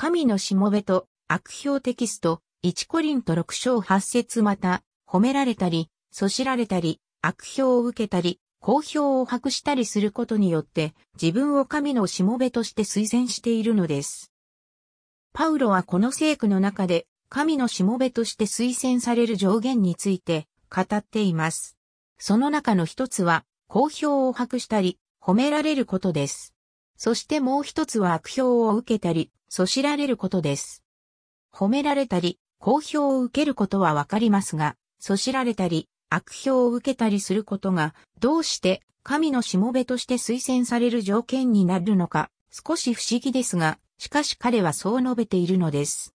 神のしもべと悪評テキスト、1コリント6章8節また、褒められたり、そしられたり、悪評を受けたり、好評を博したりすることによって、自分を神のしもべとして推薦しているのです。パウロはこの聖句の中で、神のしもべとして推薦される上限について語っています。その中の一つは、好評を博したり、褒められることです。そしてもう一つは悪評を受けたり、そしられることです。褒められたり、好評を受けることはわかりますが、そしられたり、悪評を受けたりすることが、どうして神のしもべとして推薦される条件になるのか、少し不思議ですが、しかし彼はそう述べているのです。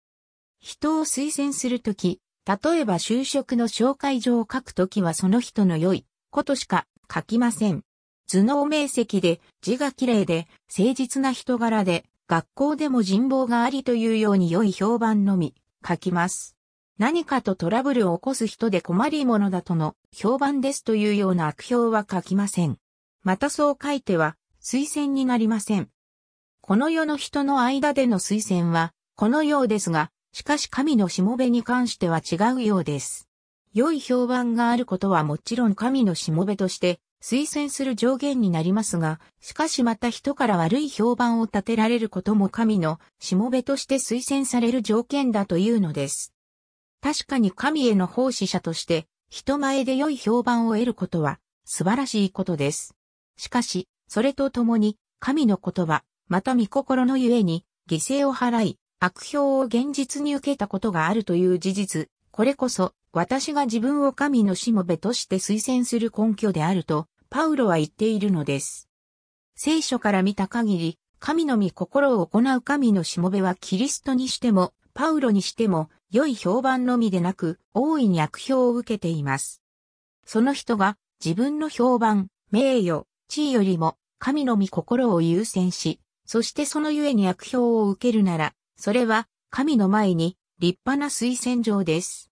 人を推薦するとき、例えば就職の紹介状を書くときはその人の良いことしか書きません。頭脳明晰で字が綺麗で誠実な人柄で学校でも人望がありというように良い評判のみ書きます。何かとトラブルを起こす人で困り者だとの評判ですというような悪評は書きません。またそう書いては推薦になりません。この世の人の間での推薦はこのようですが、しかし神のしもべに関しては違うようです。良い評判があることはもちろん神のしもべとして推薦する上限になりますが、しかしまた人から悪い評判を立てられることも神のしもべとして推薦される条件だというのです。確かに神への奉仕者として人前で良い評判を得ることは素晴らしいことです。しかし、それとともに神の言葉、また御心のゆえに犠牲を払い、悪評を現実に受けたことがあるという事実、これこそ私が自分を神のしもべとして推薦する根拠であると、パウロは言っているのです。聖書から見た限り、神の御心を行う神のしもべはキリストにしても、パウロにしても、良い評判のみでなく、大いに悪評を受けています。その人が自分の評判、名誉、地位よりも、神の御心を優先し、そしてそのゆえに悪評を受けるなら、それは神の前に立派な推薦状です。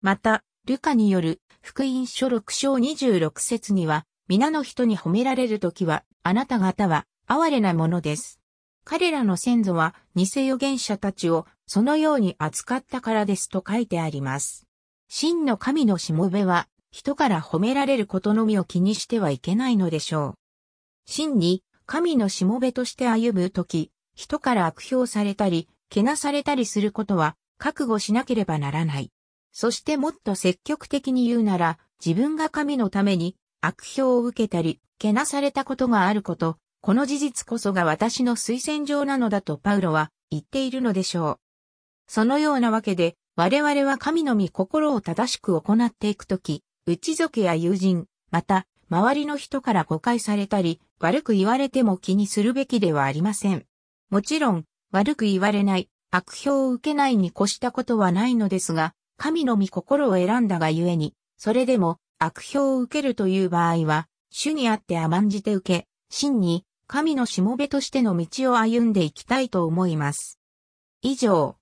また、ルカによる福音書6章26節には、皆の人に褒められるときは、あなた方は哀れなものです。彼らの先祖は偽預言者たちをそのように扱ったからですと書いてあります。真の神のしもべは人から褒められることのみを気にしてはいけないのでしょう。真に神のしもべとして歩むとき、人から悪評されたり、けなされたりすることは覚悟しなければならない。そしてもっと積極的に言うなら、自分が神のために悪評を受けたり、けなされたことがあること、この事実こそが私の推薦状なのだとパウロは言っているのでしょう。そのようなわけで、我々は神の御心を正しく行っていくとき、内族や友人、また、周りの人から誤解されたり、悪く言われても気にするべきではありません。もちろん、悪く言われない、悪評を受けないに越したことはないのですが、神の御心を選んだがゆえに、それでも悪評を受けるという場合は、主にあって甘んじて受け、真に神のしもべとしての道を歩んでいきたいと思います。以上、